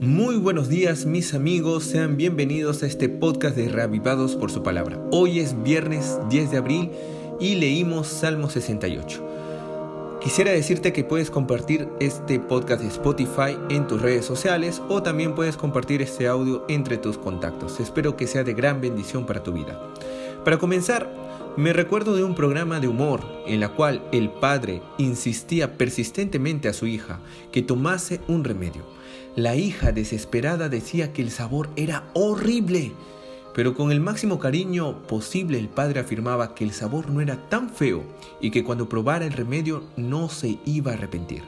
Muy buenos días mis amigos, sean bienvenidos a este podcast de Reavivados por su palabra. Hoy es viernes 10 de abril y leímos Salmo 68. Quisiera decirte que puedes compartir este podcast de Spotify en tus redes sociales o también puedes compartir este audio entre tus contactos. Espero que sea de gran bendición para tu vida. Para comenzar, me recuerdo de un programa de humor en la cual el padre insistía persistentemente a su hija que tomase un remedio. La hija desesperada decía que el sabor era horrible, pero con el máximo cariño posible el padre afirmaba que el sabor no era tan feo y que cuando probara el remedio no se iba a arrepentir.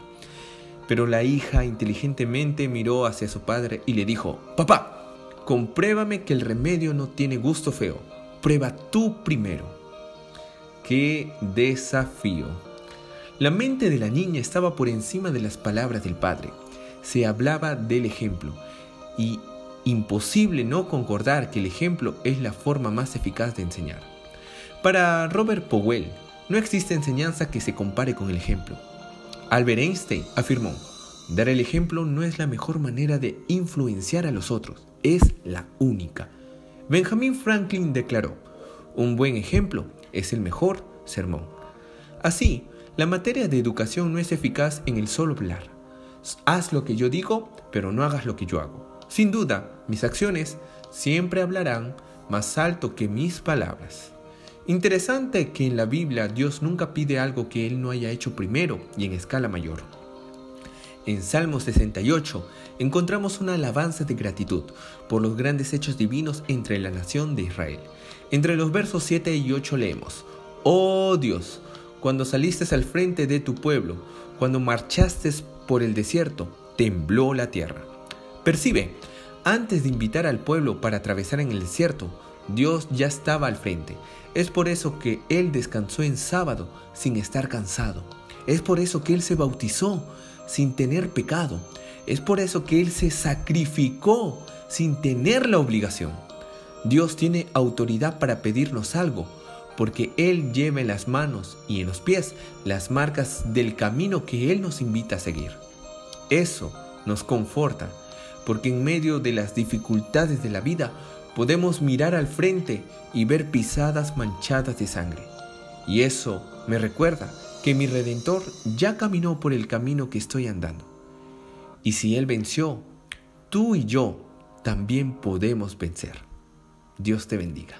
Pero la hija inteligentemente miró hacia su padre y le dijo, Papá, compruébame que el remedio no tiene gusto feo. Prueba tú primero. ¡Qué desafío! La mente de la niña estaba por encima de las palabras del padre. Se hablaba del ejemplo y imposible no concordar que el ejemplo es la forma más eficaz de enseñar. Para Robert Powell, no existe enseñanza que se compare con el ejemplo. Albert Einstein afirmó, dar el ejemplo no es la mejor manera de influenciar a los otros, es la única. Benjamin Franklin declaró, un buen ejemplo es el mejor sermón. Así, la materia de educación no es eficaz en el solo hablar. Haz lo que yo digo, pero no hagas lo que yo hago. Sin duda, mis acciones siempre hablarán más alto que mis palabras. Interesante que en la Biblia Dios nunca pide algo que Él no haya hecho primero y en escala mayor. En Salmo 68 encontramos una alabanza de gratitud por los grandes hechos divinos entre la nación de Israel. Entre los versos 7 y 8 leemos, Oh Dios, cuando saliste al frente de tu pueblo, cuando marchaste por el desierto, tembló la tierra. Percibe, antes de invitar al pueblo para atravesar en el desierto, Dios ya estaba al frente. Es por eso que Él descansó en sábado sin estar cansado. Es por eso que Él se bautizó sin tener pecado. Es por eso que Él se sacrificó sin tener la obligación. Dios tiene autoridad para pedirnos algo, porque Él lleva en las manos y en los pies las marcas del camino que Él nos invita a seguir. Eso nos conforta, porque en medio de las dificultades de la vida podemos mirar al frente y ver pisadas manchadas de sangre. Y eso me recuerda que mi Redentor ya caminó por el camino que estoy andando. Y si Él venció, tú y yo también podemos vencer. Dios te bendiga.